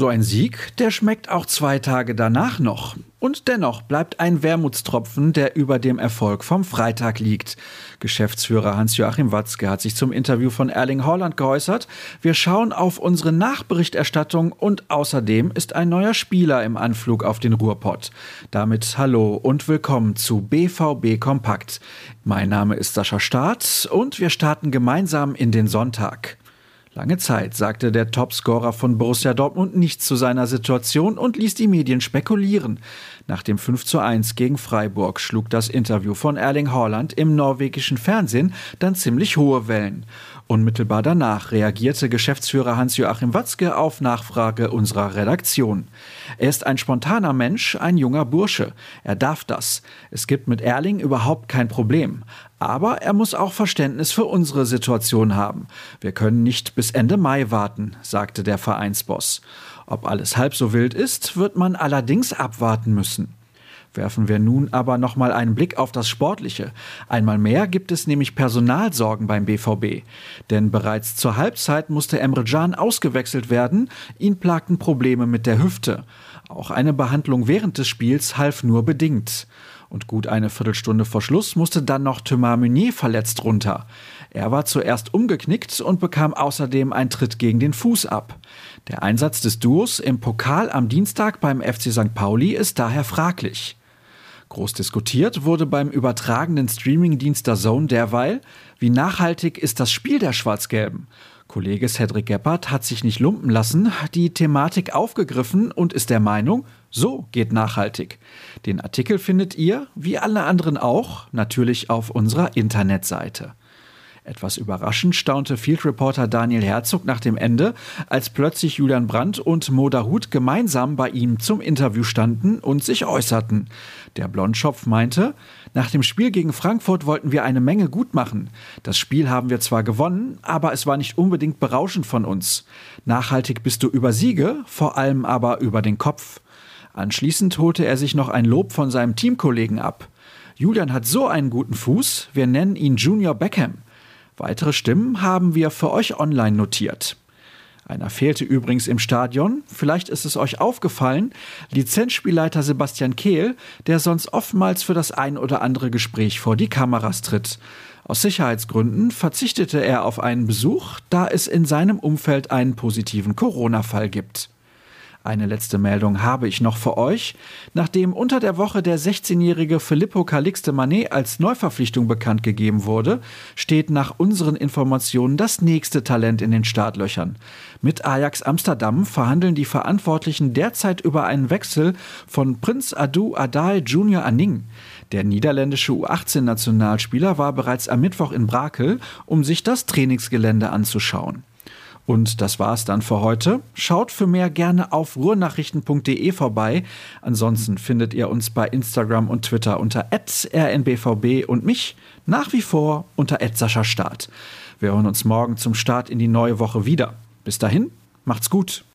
So ein Sieg, der schmeckt auch zwei Tage danach noch. Und dennoch bleibt ein Wermutstropfen, der über dem Erfolg vom Freitag liegt. Geschäftsführer Hans-Joachim Watzke hat sich zum Interview von Erling Haaland geäußert. Wir schauen auf unsere Nachberichterstattung und außerdem ist ein neuer Spieler im Anflug auf den Ruhrpott. Damit hallo und willkommen zu BVB Kompakt. Mein Name ist Sascha Staat und wir starten gemeinsam in den Sonntag. Lange Zeit sagte der Topscorer von Borussia Dortmund nichts zu seiner Situation und ließ die Medien spekulieren. Nach dem 5 zu 1 gegen Freiburg schlug das Interview von Erling Haaland im norwegischen Fernsehen dann ziemlich hohe Wellen. Unmittelbar danach reagierte Geschäftsführer Hans-Joachim Watzke auf Nachfrage unserer Redaktion. Er ist ein spontaner Mensch, ein junger Bursche. Er darf das. Es gibt mit Erling überhaupt kein Problem. Aber er muss auch Verständnis für unsere Situation haben. Wir können nicht bis Ende Mai warten, sagte der Vereinsboss. Ob alles halb so wild ist, wird man allerdings abwarten müssen. Werfen wir nun aber nochmal einen Blick auf das Sportliche. Einmal mehr gibt es nämlich Personalsorgen beim BVB. Denn bereits zur Halbzeit musste Emre Can ausgewechselt werden, ihn plagten Probleme mit der Hüfte. Auch eine Behandlung während des Spiels half nur bedingt. Und gut eine Viertelstunde vor Schluss musste dann noch Thomas Meunier verletzt runter. Er war zuerst umgeknickt und bekam außerdem einen Tritt gegen den Fuß ab. Der Einsatz des Duos im Pokal am Dienstag beim FC St. Pauli ist daher fraglich. Groß diskutiert wurde beim übertragenen Streamingdienst der Zone derweil, wie nachhaltig ist das Spiel der Schwarz-Gelben. Kollege Cedric Gebhardt hat sich nicht lumpen lassen, die Thematik aufgegriffen und ist der Meinung, so geht nachhaltig. Den Artikel findet ihr, wie alle anderen auch, natürlich auf unserer Internetseite. Etwas überraschend staunte Field Reporter Daniel Herzog nach dem Ende, als plötzlich Julian Brandt und Moda Hut gemeinsam bei ihm zum Interview standen und sich äußerten. Der Blondschopf meinte, nach dem Spiel gegen Frankfurt wollten wir eine Menge gut machen. Das Spiel haben wir zwar gewonnen, aber es war nicht unbedingt berauschend von uns. Nachhaltig bist du über Siege, vor allem aber über den Kopf. Anschließend holte er sich noch ein Lob von seinem Teamkollegen ab. Julian hat so einen guten Fuß, wir nennen ihn Junior Beckham. Weitere Stimmen haben wir für euch online notiert. Einer fehlte übrigens im Stadion, vielleicht ist es euch aufgefallen, Lizenzspielleiter Sebastian Kehl, der sonst oftmals für das ein oder andere Gespräch vor die Kameras tritt. Aus Sicherheitsgründen verzichtete er auf einen Besuch, da es in seinem Umfeld einen positiven Corona-Fall gibt. Eine letzte Meldung habe ich noch für euch. Nachdem unter der Woche der 16-jährige Filippo Calixte Manet als Neuverpflichtung bekannt gegeben wurde, steht nach unseren Informationen das nächste Talent in den Startlöchern. Mit Ajax Amsterdam verhandeln die Verantwortlichen derzeit über einen Wechsel von Prinz Adu Adai Junior Aning. Der niederländische U18-Nationalspieler war bereits am Mittwoch in Brakel, um sich das Trainingsgelände anzuschauen. Und das war's dann für heute. Schaut für mehr gerne auf ruhrnachrichten.de vorbei. Ansonsten findet ihr uns bei Instagram und Twitter unter rnbvb und mich nach wie vor unter Start. Wir hören uns morgen zum Start in die neue Woche wieder. Bis dahin, macht's gut.